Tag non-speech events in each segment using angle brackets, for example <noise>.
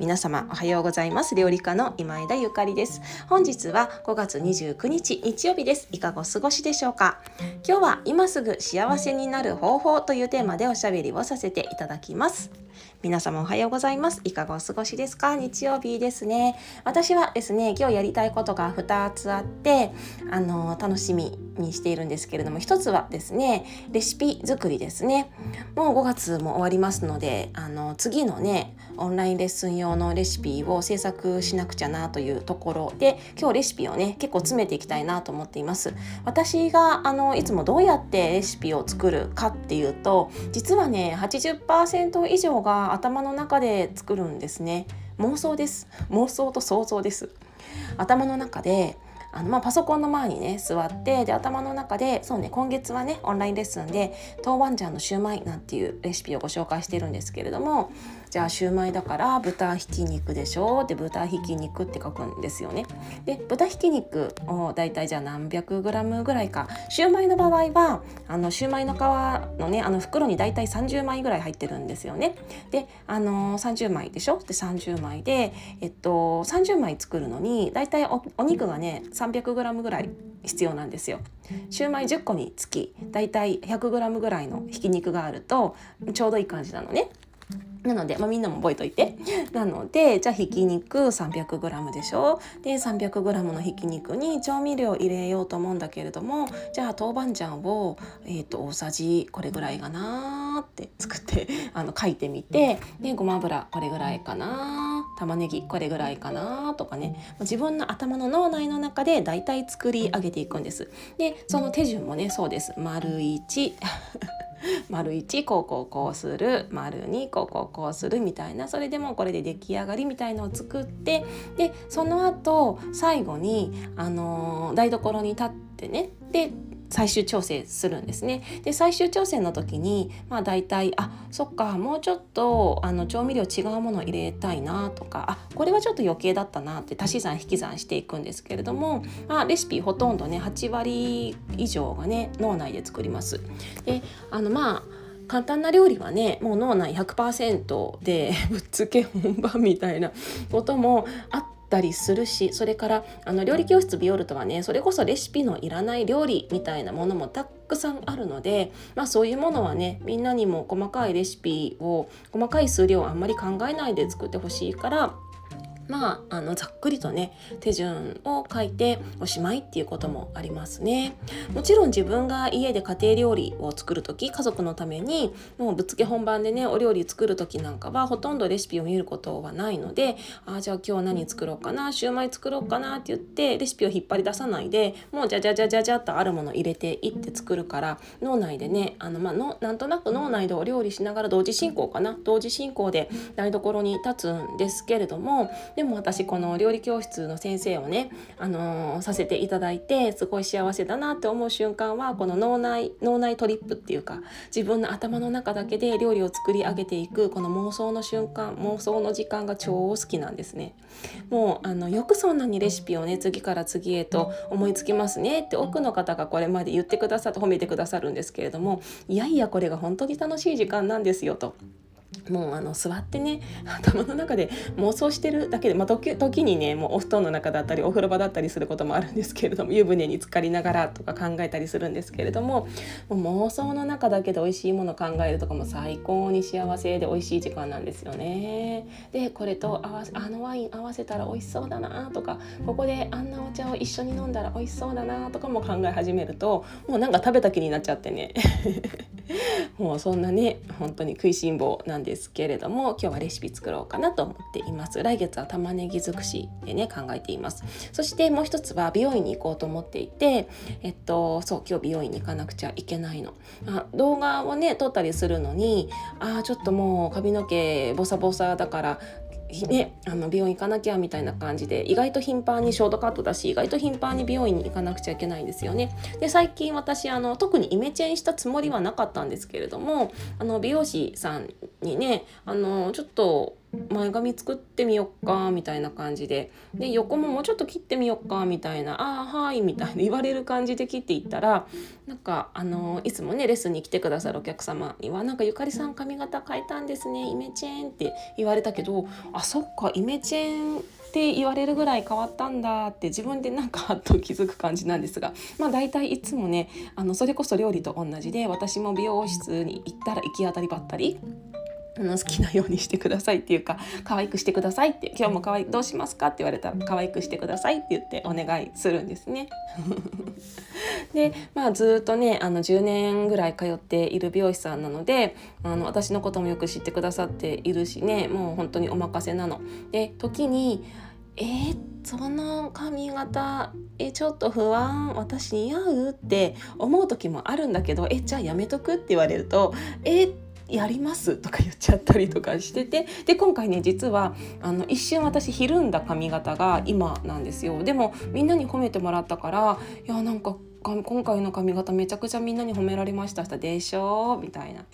皆様おはようございます。料理家の今枝ゆかりです。本日は5月29日日曜日です。いかがお過ごしでしょうか？今日は今すぐ幸せになる方法というテーマでおしゃべりをさせていただきます。皆様おはようございます。いかがお過ごしですか？日曜日ですね。私はですね今日やりたいことが2つあってあの楽しみにしているんですけれども一つはですねレシピ作りですね。もう5月も終わりますのであの次のねオンラインレッスン用のレシピを制作しなくちゃなというところで今日レシピをね結構詰めていきたいなと思っています。私があのいつもどうやってレシピを作るかっていうと実はね80%以上が頭の中で作るんですね。妄想です。妄想と想像です。頭の中であのまあ、パソコンの前にね座ってで頭の中でそうね今月はねオンラインレッスンで豆板醤のシューマイなんていうレシピをご紹介してるんですけれどもじゃあシューマイだから豚ひき肉でしょ？って豚ひき肉って書くんですよね。で豚ひき肉をだいたいじゃあ何百グラムぐらいかシューマイの場合はあのシューマイの皮のねあの袋にだいたい30枚ぐらい入ってるんですよね。であの30枚でしょ？で30枚でえっと30枚作るのにだいたいお肉がね300グラムぐらい必要なんですよ。シューマイ10個につきだいたい100グラムぐらいのひき肉があるとちょうどいい感じなのね。なので、まあ、みんなも覚えといて。<laughs> なので、じゃあひき肉 300g でしょ？で、300g のひき肉に調味料入れようと思うんだけれども、じゃあ豆板醤を、えーと、大さじこれぐらいかなって作って <laughs> あの書いてみて、で、ごま油これぐらいかな玉ねぎこれぐらいかなとかね自分の頭の脳内の中でだいたい作り上げていくんです。でその手順もねそうです。丸1 <laughs> 丸1こうこうこうする丸2こうこうこうするみたいな。それでもこれで出来上がりみたいのを作ってでその後最後に、あの、台所に立ってね。で最終調整するんですね。で最終調整の時にまあ大体あそっかもうちょっとあの調味料違うもの入れたいなとかあこれはちょっと余計だったなって足し算引き算していくんですけれども、まあ、レシピほとんどね8割以上がね脳内で作ります。であのまあ簡単な料理はねもう脳内100%でぶっつけ本番みたいなこともあったりするしそれからあの料理教室ビオルトはねそれこそレシピのいらない料理みたいなものもたくさんあるので、まあ、そういうものはねみんなにも細かいレシピを細かい数量をあんまり考えないで作ってほしいからまあ、あのざっくりとね手順を書いておしまいっていうこともありますね。もちろん自分が家で家庭料理を作る時家族のためにもうぶっつけ本番でねお料理作る時なんかはほとんどレシピを見ることはないのでああじゃあ今日何作ろうかなシューマイ作ろうかなって言ってレシピを引っ張り出さないでもうじゃじゃじゃじゃじゃっとあるもの入れていって作るから脳内でねあの、まあの、なんとなく脳内でお料理しながら同時進行かな同時進行で台所に立つんですけれどもでも私この料理教室の先生をね、あのー、させていただいてすごい幸せだなって思う瞬間はこの脳内脳内トリップっていうか自分の頭の中だけで料理を作り上げていくこの妄想の瞬間妄想の時間が超好きなんですね。もうあのよくそんなにレシピをね次から次へと思いつきますねって多くの方がこれまで言ってくださって褒めてくださるんですけれどもいやいやこれが本当に楽しい時間なんですよと。もうあの座ってね <laughs> 頭の中で妄想してるだけで、まあ、時時にねもうお布団の中だったりお風呂場だったりすることもあるんですけれども湯船に浸かりながらとか考えたりするんですけれどももう妄想の中だけで美味しいもの考えるとかも最高に幸せで美味しい時間なんですよね。でこれと合わせあのワイン合わせたら美味しそうだなとかここであんなお茶を一緒に飲んだら美味しそうだなとかも考え始めるともうなんか食べた気になっちゃってね <laughs> もうそんなね本当に食いしん坊なんですですけれども今日はレシピ作ろうかなと思っています。来月は玉ねぎ尽くしでね考えています。そしてもう一つは美容院に行こうと思っていてえっとそう今日美容院に行かなくちゃいけないの。あ動画をね撮ったりするのにあちょっともう髪の毛ボサボサだからね、あの美容院行かなきゃみたいな感じで意外と頻繁にショートカットだし意外と頻繁に美容院に行かなくちゃいけないんですよね。で最近私あの特にイメチェンしたつもりはなかったんですけれどもあの美容師さんにねあのちょっと前髪作ってみよっかみたいな感じで。で横ももうちょっと切ってみよっかみたいな「ああはい」みたいな言われる感じで切っていったらなんかあのいつもねレッスンに来てくださるお客様には「なんかゆかりさん髪型変えたんですねイメチェン」って言われたけどあそっかイメチェンって言われるぐらい変わったんだって自分でなんかはっと気づく感じなんですがまあ大体いつもねあのそれこそ料理と同じで私も美容室に行ったら行き当たりばったりあの好きなようにしてくださいっていうか可愛くしてくださいって今日も可愛いどうしますかって言われたら可愛くしてくださいって言ってお願いするんですね。<laughs> でまあずっとねあの10年ぐらい通っている美容師さんなのであの私のこともよく知ってくださっているしねもう本当にお任せなの。で時にえー、その髪型えちょっと不安私似合うって思う時もあるんだけどえじゃあやめとくって言われるとえやりますとか言っちゃったりとかしててで今回ね実はあの一瞬私ひるんだ髪型が今なんですよ。でもみんなに褒めてもらったからいやなんか今回の髪型めちゃくちゃみんなに褒められましたでしょ？みたいな。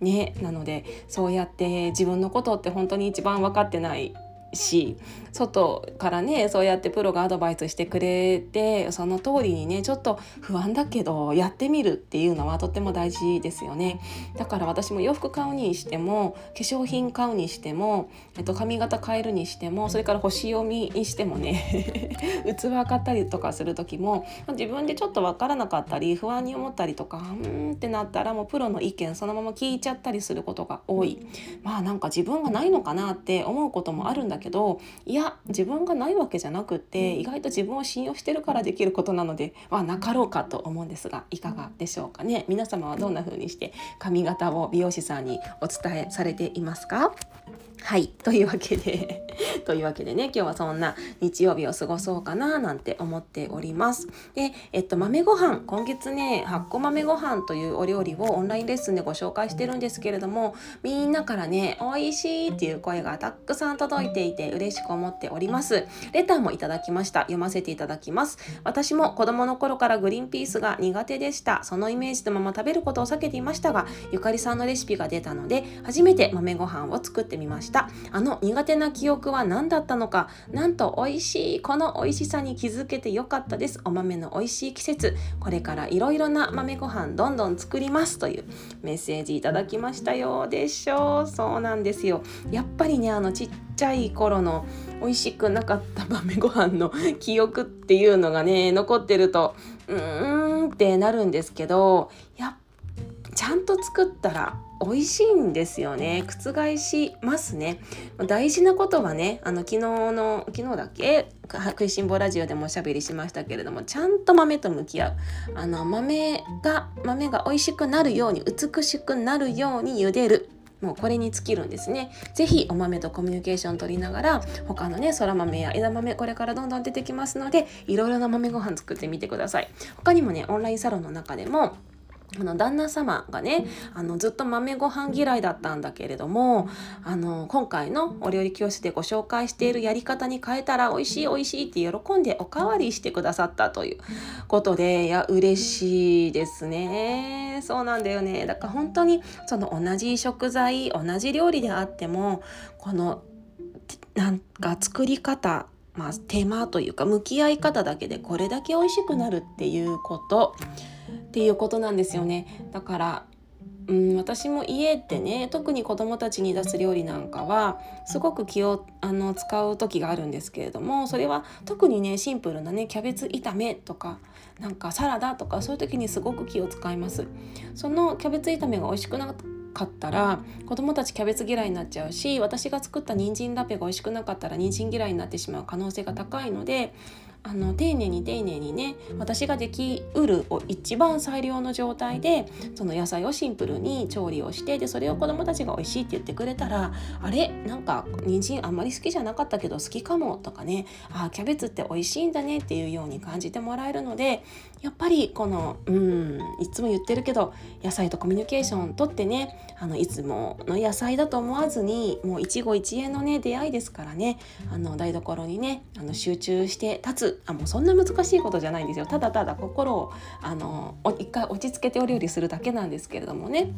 ねなのでそうやって自分のことって本当に一番分かってないし外からねそうやってプロがアドバイスしてくれてその通りにねちょっと不安だけどやってみるっていうのはとっても大事ですよね。だから私も洋服買うにしても化粧品買うにしても、えっと、髪型変えるにしてもそれから星読みにしてもね <laughs> 器買ったりとかする時も自分でちょっと分からなかったり不安に思ったりとかうんってなったらもうプロの意見そのまま聞いちゃったりすることが多い。まあなんか自分がないのかなって思うこともあるんだけどいや自分がないわけじゃなくって意外と自分を信用してるからできることなのではなかろうかと思うんですがいかがでしょうかね。皆様はどんな風にして髪型を美容師さんにお伝えされていますか？はい。というわけで <laughs> というわけでね今日はそんな日曜日を過ごそうかななんて思っております。でえっと豆ご飯今月ね発酵豆ご飯というお料理をオンラインレッスンでご紹介してるんですけれどもみんなからね美味しいっていう声がたくさん届いていて嬉しく思っております。レターもいただきました。読ませていただきます。私も子供の頃からグリーンピースが苦手でした。そのイメージのまま食べることを避けていましたがゆかりさんのレシピが出たので初めて豆ご飯を作ってみました。した。あの苦手な記憶は何だったのか。なんと美味しいこの美味しさに気づけてよかったです。お豆の美味しい季節。これからいろいろな豆ご飯どんどん作りますというメッセージいただきましたよでしょう。そうなんですよ。やっぱりねあのちっちゃい頃の美味しくなかった豆ご飯の記憶っていうのがね残ってるとうーんってなるんですけどやっちゃんと作ったら美味しいんですよね。覆しますね。大事なことはねあの昨日の昨日だっけ？食いしん坊ラジオでもおしゃべりしましたけれどもちゃんと豆と向き合う。あの豆が豆が美味しくなるように美しくなるように茹でる。もうこれに尽きるんですね。ぜひお豆とコミュニケーション取りながら他のねそら豆や枝豆これからどんどん出てきますのでいろいろな豆ご飯作ってみてください。他にもねオンラインサロンの中でもあの旦那様がねあのずっと豆ご飯嫌いだったんだけれどもあの今回のお料理教室でご紹介しているやり方に変えたら美味しい美味しいって喜んでおかわりしてくださったということでいや嬉しいですね。そうなんだよね。だから本当にその同じ食材同じ料理であってもこのなんか作り方まあ手間というか向き合い方だけでこれだけ美味しくなるっていうこと。っていうことなんですよねだからうん、私も家ってね特に子どもたちに出す料理なんかはすごく気をあの使う時があるんですけれどもそれは特にねシンプルなねキャベツ炒めとかなんかサラダとかそういう時にすごく気を使います。そのキャベツ炒めが美味しくなかったら子供たちキャベツ嫌いになっちゃうし私が作った人参ラペが美味しくなかったら人参嫌いになってしまう可能性が高いのであの丁寧に丁寧にね私ができうるを一番最良の状態でその野菜をシンプルに調理をしてでそれを子どもたちが美味しいって言ってくれたらあれ？なんか人参あんまり好きじゃなかったけど好きかもとかね。あキャベツって美味しいんだねっていうように感じてもらえるのでやっぱりこのうんいつも言ってるけど野菜とコミュニケーションとってねあのいつもの野菜だと思わずにもう一期一会のね出会いですからねあの台所にねあの集中して立つあもうそんな難しいことじゃないんですよ。ただただ心をあの一回落ち着けてお料理するだけなんですけれどもね。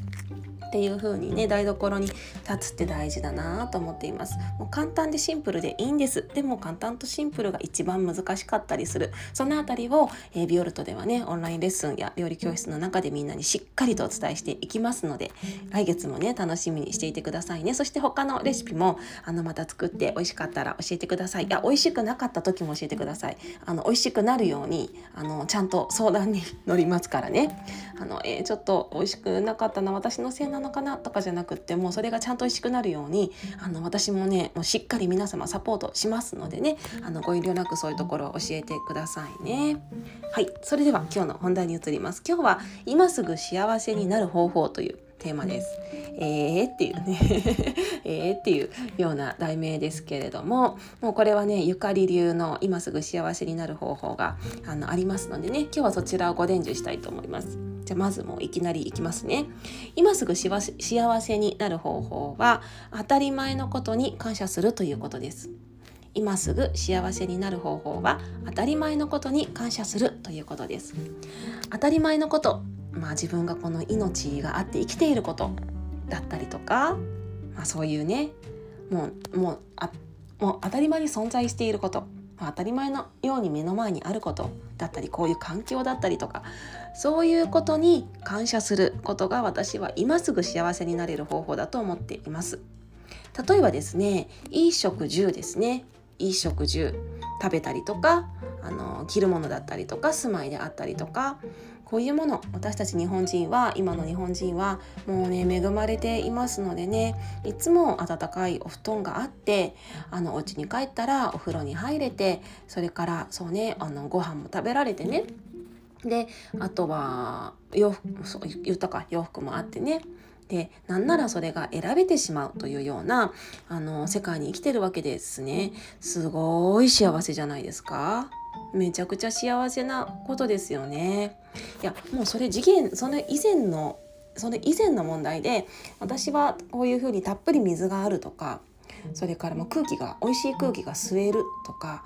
っていう風にね台所に立つって大事だなと思っています。もう簡単でシンプルでいいんです。でも簡単とシンプルが一番難しかったりする。そのあたりを、えー、ビオルトではねオンラインレッスンや料理教室の中でみんなにしっかりとお伝えしていきますので来月もね楽しみにしていてくださいね。そして他のレシピもあのまた作って美味しかったら教えてください。いや美味しくなかった時も教えてください。あの美味しくなるようにあのちゃんと相談に <laughs> 乗りますからね。あの、えー、ちょっと美味しくなかったな私のせいなのかなとかじゃなくってもうそれがちゃんと美味しくなるようにあの私もねもうしっかり皆様サポートしますのでねあのご遠慮なくそういうところを教えてくださいね。はいそれでは今日の本題に移ります。今日は今すぐ幸せになる方法というテーマです。えーっていうね <laughs> えーっていうような題名ですけれどももうこれはねゆかり流の今すぐ幸せになる方法があのありますのでね今日はそちらをご伝授したいと思います。じゃあまずもういきなりいきますね。今すぐ幸せになる方法は当たり前のことに感謝するということです。今すぐ幸せになる方法は当たり前のことに感謝するということです。当たり前のことまあ、自分がこの命があって生きていることだったりとか、まあ、そういうねもうもうあもう当たり前に存在していること、まあ、当たり前のように目の前にあることだったりこういう環境だったりとかそういうことに感謝することが私は今すぐ幸せになれる方法だと思っています。例えばですね衣食住ですね衣食住食べたりとかあの着るものだったりとか住まいであったりとかこういうもの私たち日本人は今の日本人はもうね恵まれていますのでねいつも温かいお布団があってあのお家に帰ったらお風呂に入れてそれからそうねあのご飯も食べられてね。であとは洋服そう言ったか洋服もあってね。でなんならそれが選べてしまうというようなあの世界に生きてるわけですね。すごい幸せじゃないですか。めちゃくちゃ幸せなことですよね。いやもうそれ次元それ以前のそれ以前の問題で私はこういうふうにたっぷり水があるとかそれからも空気が美味しい空気が吸えるとか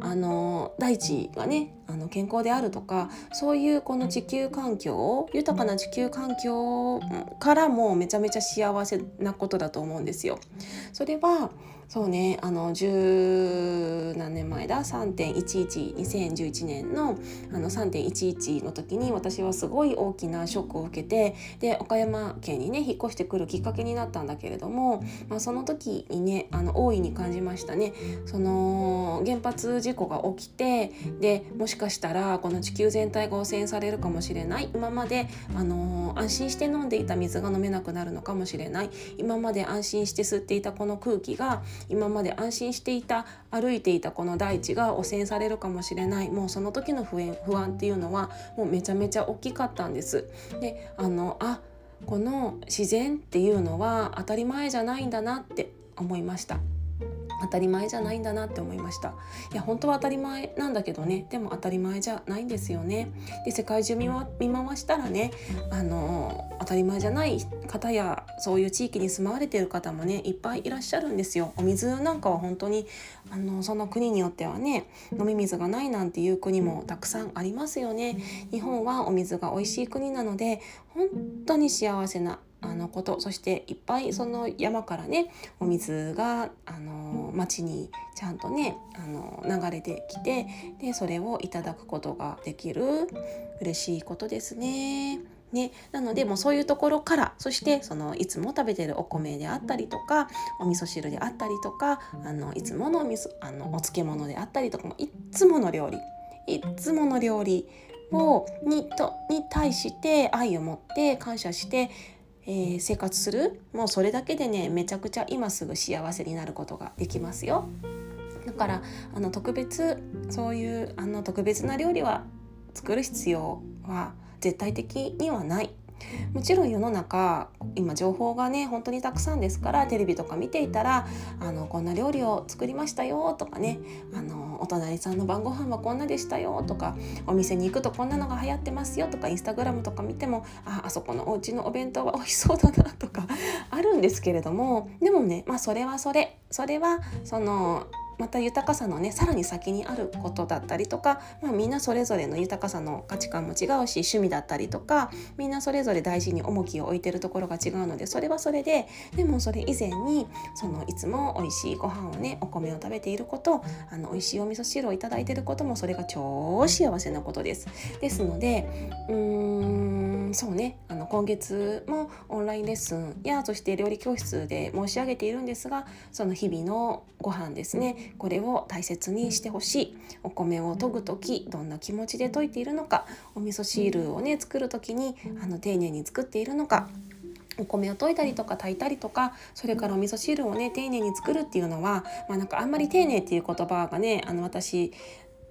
あの大地がねあの健康であるとかそういうこの地球環境豊かな地球環境からもめちゃめちゃ幸せなことだと思うんですよ。それはそうねあの十何年前だ？3.112011年のあの3.11の時に私はすごい大きなショックを受けてで岡山県にね引っ越してくるきっかけになったんだけれども、まあ、その時にねあの大いに感じましたね。その原発事故が起きてでもしかしたらこの地球全体が汚染されるかもしれない。今まであの安心して飲んでいた水が飲めなくなるのかもしれない。今まで安心して吸っていたこの空気が今まで安心していた歩いていたこの大地が汚染されるかもしれないもうその時の不安不安っていうのはもうめちゃめちゃ大きかったんです。であのあこの自然っていうのは当たり前じゃないんだなって思いました。当たり前じゃないんだなって思いました。いや本当は当たり前なんだけどね。でも当たり前じゃないんですよね。で世界中見回したらねあの当たり前じゃない方やそういう地域に住まわれている方もねいっぱいいらっしゃるんですよ。お水なんかは本当にあのその国によってはね飲み水がないなんていう国もたくさんありますよね。日本はお水が美味しい国なので本当に幸せなあのことそしていっぱいその山からねお水があの町にちゃんとねあの流れてきてでそれをいただくことができる。嬉しいことですね。ね、なのでもうそういうところからそしてそのいつも食べてるお米であったりとかお味噌汁であったりとかあのいつものお味噌あのお漬物であったりとかもいつもの料理いつもの料理をにとに対して愛を持って感謝してえー、生活するもうそれだけでねめちゃくちゃ今すぐ幸せになることができますよ。だからあの特別そういうあの特別な料理は作る必要は絶対的にはないもちろん世の中今情報がね本当にたくさんですからテレビとか見ていたらあのこんな料理を作りましたよとかねあのお隣さんの晩ご飯はこんなでしたよとかお店に行くとこんなのが流行ってますよとかインスタグラムとか見てもああそこのお家のお弁当は美味しそうだなとかあるんですけれどもでもねまあそれはそれ。それはそのまた豊かさのねさらに先にあることだったりとか、まあ、みんなそれぞれの豊かさの価値観も違うし趣味だったりとかみんなそれぞれ大事に重きを置いてるところが違うのでそれはそれででもそれ以前にそのいつも美味しいご飯をねお米を食べていることあの美味しいお味噌汁をいただいていることもそれが超幸せなことです。ですのでうーんそうね。あの今月もオンラインレッスンやそして料理教室で申し上げているんですがその日々のご飯ですね。これを大切にしてほしい。お米を研ぐ時どんな気持ちで研いているのかお味噌汁をね作る時にあの丁寧に作っているのかお米を研いだりとか炊いたりとかそれからお味噌汁をね丁寧に作るっていうのは、まあ、なんかあんまり丁寧っていう言葉がねあの私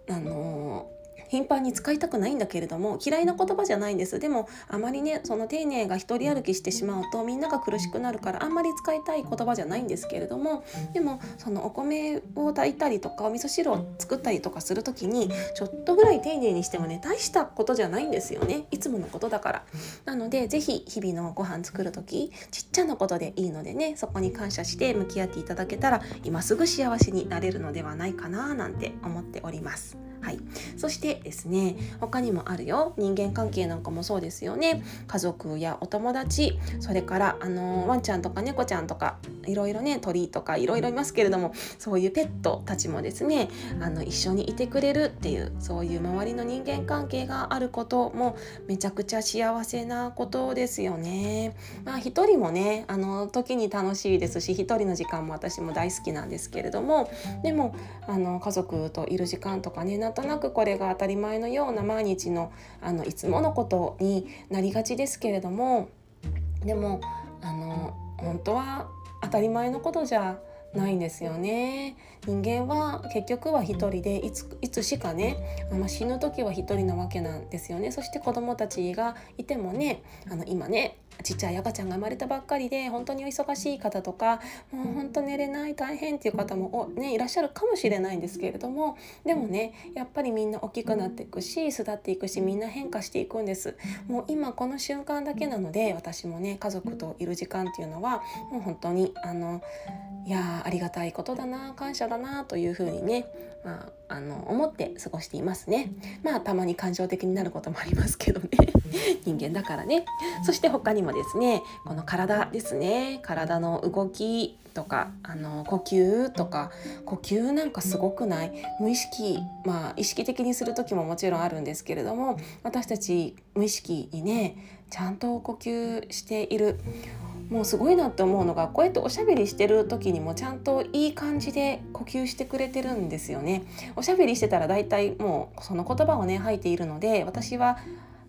あの頻繁に使いたくないんだけれども嫌いな言葉じゃないんです。でもあまりねその丁寧が一人歩きしてしまうとみんなが苦しくなるからあんまり使いたい言葉じゃないんですけれどもでもそのお米を炊いたりとかお味噌汁を作ったりとかする時にちょっとぐらい丁寧にしてもね大したことじゃないんですよね。いつものことだから。なので是非日々のご飯作る時ちっちゃなことでいいのでねそこに感謝して向き合っていただけたら今すぐ幸せになれるのではないかななんて思っております。はい、そしてですね他にもあるよ。人間関係なんかもそうですよね。家族やお友達それからあのワンちゃんとか猫ちゃんとかいろいろね鳥とかいろいろいますけれどもそういうペットたちもですねあの一緒にいてくれるっていうそういう周りの人間関係があることもめちゃくちゃ幸せなことですよね。まあ一人もねあの時に楽しいですし一人の時間も私も大好きなんですけれどもでもあの家族といる時間とかねなんとなくこれが当たり前のような毎日のあのいつものことになりがちですけれどもでもあの本当は当たり前のことじゃないんですよね。人間は結局は一人でいついつしかね、まあ、死ぬ時は一人なわけなんですよね。そして子供たちがいてもねあの今ねちっちゃい赤ちゃんが生まれたばっかりで本当にお忙しい方とかもう本当寝れない大変っていう方もね、いらっしゃるかもしれないんですけれどもでもねやっぱりみんな大きくなっていくし巣立っていくしみんな変化していくんです。もう今この瞬間だけなので私もね家族といる時間っていうのはもう本当にあのいやありがたいことだな感謝だなというふうにね、まあ、あの思って過ごしていますね。まあたまに感情的になることもありますけどね。人間だからね。そして他にもですねこの体ですね。体の動きとかあの呼吸とか呼吸なんかすごくない。無意識まあ意識的にする時ももちろんあるんですけれども私たち無意識にねちゃんと呼吸しているもうすごいなって思うのがこうやっておしゃべりしてる時にもちゃんといい感じで呼吸してくれてるんですよね。おしゃべりしてたら大体もうその言葉をね吐いているので私は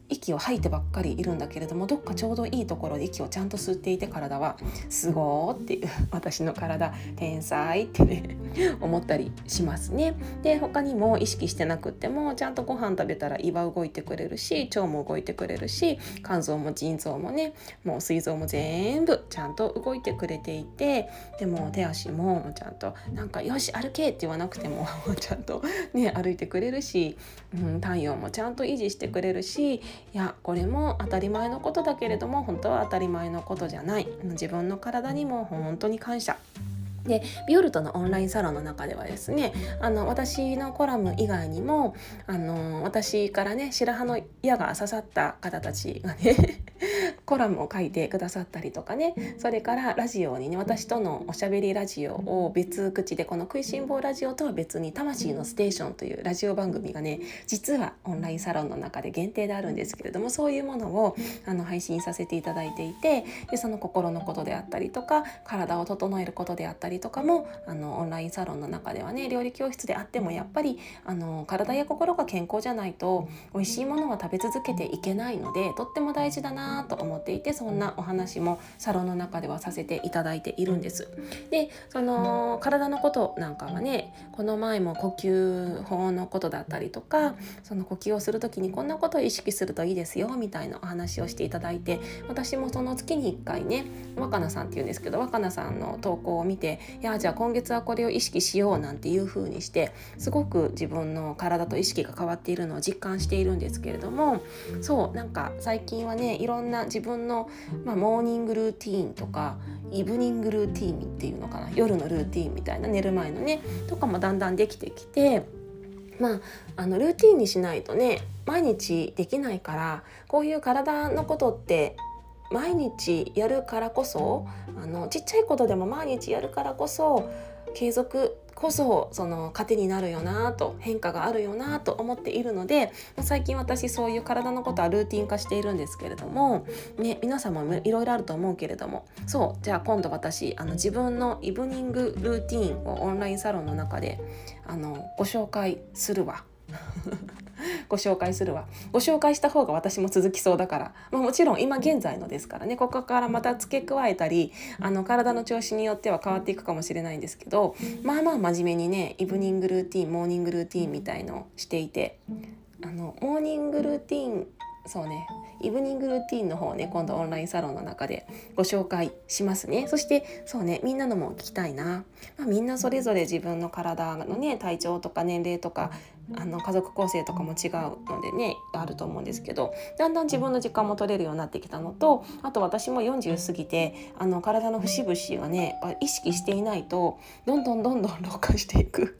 息を吐いてばっかりいるんだけれどもどっかちょうどいいところで息をちゃんと吸っていて体はすごーっていう私の体天才ってね思ったりしますね。で他にも意識してなくってもちゃんとご飯食べたら胃は動いてくれるし腸も動いてくれるし肝臓も腎臓もねもう膵臓も全部ちゃんと動いてくれていてでも手足もちゃんとなんか「よし歩け!」って言わなくても <laughs> ちゃんとね歩いてくれるし、うん、体温もちゃんと維持してくれるしいやこれも当たり前のことだけれども本当は当たり前のことじゃない。自分の体にも本当に感謝。でビオルトのオンラインサロンの中ではですねあの私のコラム以外にもあの私からね白羽の矢が刺さった方たちがね <laughs> コラムを書いてくださったりとかねそれからラジオにね私とのおしゃべりラジオを別口でこの「食いしん坊ラジオ」とは別に「魂のステーション」というラジオ番組がね実はオンラインサロンの中で限定であるんですけれどもそういうものをあの配信させていただいていてでその心のことであったりとか体を整えることであったりとかもあのオンラインサロンの中ではね料理教室であってもやっぱりあの体や心が健康じゃないと美味しいものは食べ続けていけないのでとっても大事だなと思思っていてそんなお話もサロンの中ではさせていただいているんです。でその体のことなんかはねこの前も呼吸法のことだったりとかその呼吸をする時にこんなことを意識するといいですよみたいなお話をしていただいて私もその月に1回ね若菜さんっていうんですけど若菜さんの投稿を見ていやじゃあ今月はこれを意識しようなんていう風にしてすごく自分の体と意識が変わっているのを実感しているんですけれどもそうなんか最近はねいろんな自分の、まあ、モーニングルーティーンとかイブニングルーティーンっていうのかな夜のルーティーンみたいな寝る前のねとかもだんだんできてきて。まあ、あのルーティンにしないとね毎日できないからこういう体のことって毎日やるからこそあのちっちゃいことでも毎日やるからこそ継続こそその糧になるよなと変化があるよなと思っているので最近私そういう体のことはルーティン化しているんですけれども、ね、皆さんもいろいろあると思うけれどもそうじゃあ今度私あの自分のイブニングルーティンをオンラインサロンの中であのご紹介するわ。ご紹介するわ。ご紹介した方が私も続きそうだから、まあ、もちろん今現在のですからね。ここからまた付け加えたりあの体の調子によっては変わっていくかもしれないんですけどまあまあ真面目にねイブニングルーティンモーニングルーティンみたいのをしていてあのモーニングルーティンそうねイブニングルーティンの方ね今度オンラインサロンの中でご紹介しますね。そしてそうねみんなのも聞きたいな、まあ、みんなそれぞれ自分の体のね体調とか年齢とかあの家族構成とかも違うのでねあると思うんですけどだんだん自分の時間も取れるようになってきたのとあと私も40過ぎてあの体の節々がね意識していないとどんどんどんどん老化していく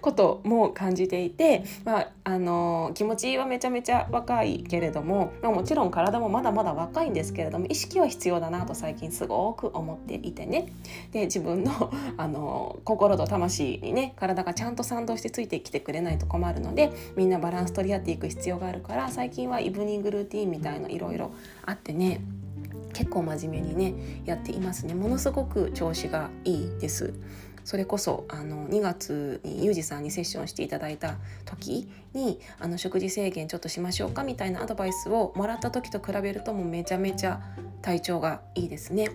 ことも感じていて、まあ、あの気持ちはめちゃめちゃ若いけれども、まあ、もちろん体もまだまだ若いんですけれども意識は必要だなと最近すごく思っていてね。で自分のあの心と魂にね体がちゃんと賛同してついてきてくれないと困もあるのでみんなバランス取り合っていく必要があるから最近はイブニングルーティンみたいのいろいろあってね結構真面目にねやっていますね。ものすごく調子がいいです。それこそあの2月にユージさんにセッションしていただいた時にあの食事制限ちょっとしましょうかみたいなアドバイスをもらった時と比べるともうめちゃめちゃ体調がいいですね。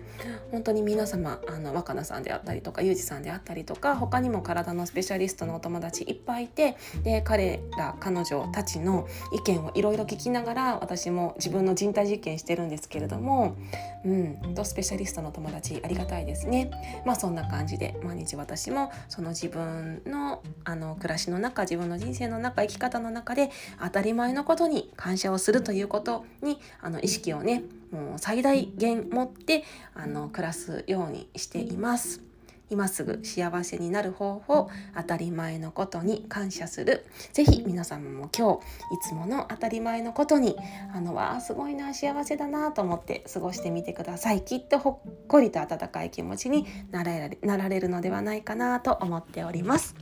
本当に皆様あの若菜さんであったりとかユージさんであったりとか他にも体のスペシャリストのお友達いっぱいいてで彼ら彼女たちの意見をいろいろ聞きながら私も自分の人体実験してるんですけれどもうんとスペシャリストの友達ありがたいですね。まあそんな感じで毎日私もその自分のあの暮らしの中自分の人生の中生き方の中で当たり前のことに感謝をするということにあの意識をねもう最大限持ってあの暮らすようにしています。今すぐ幸せになる方法当たり前のことに感謝する。是非皆様も今日いつもの当たり前のことにあのわあすごいな幸せだなと思って過ごしてみてください。きっとほっこりと温かい気持ちになられなられるのではないかなと思っております。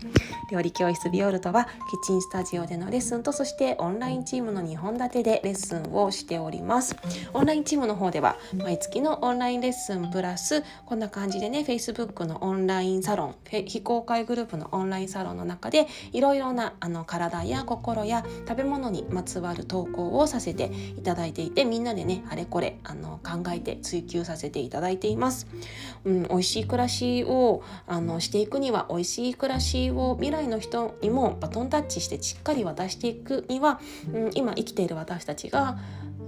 料理教室ビオルトはキッチンスタジオでのレッスンとそしてオンラインチームの2本立てでレッスンをしております。オンラインチームの方では毎月のオンラインレッスンプラスこんな感じでね Facebook のオンンラインサロン非公開グループのオンラインサロンの中でいろいろなあの体や心や食べ物にまつわる投稿をさせていただいていてみんなでねあれこれあの考えて追求させていただいています。うん、美味しい暮らしをあのしていくには美味しい暮らしを未来の人にもバトンタッチしてしっかり渡していくには、うん、今生きている私たちが、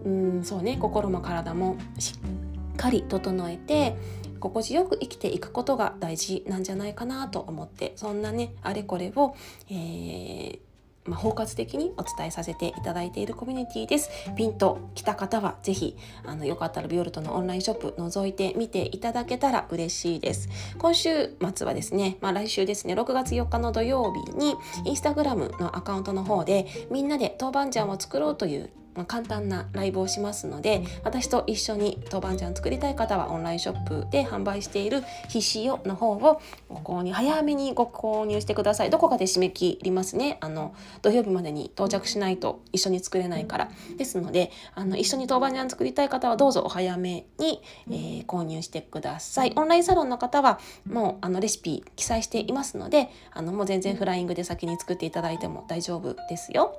うん、そうね心も体もしっかり整えて心地よく生きていくことが大事なんじゃないかなと思ってそんなねあれこれを、えーまあ、包括的にお伝えさせていただいているコミュニティです。ピンと来た方はぜひあのよかったらビオルトのオンラインショップ覗いてみていただけたら嬉しいです。今週末はですね、まあ、来週ですね6月4日の土曜日にインスタグラムのアカウントの方でみんなで豆板醤を作ろうというまあ、簡単なライブをしますので私と一緒に豆板醤作りたい方はオンラインショップで販売しているひしよの方をご購入早めにご購入してください。どこかで締め切りますね。あの土曜日までに到着しないと一緒に作れないから。ですのであの一緒に豆板醤作りたい方はどうぞお早めに、えー、購入してください。オンラインサロンの方はもうあのレシピ記載していますのであのもう全然フライングで先に作っていただいても大丈夫ですよ。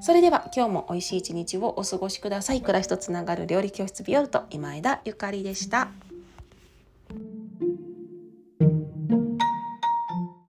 それでは今日も美味しい一日日をお過ごしください。暮らしとつながる料理教室ビオルト今枝ゆかりでした。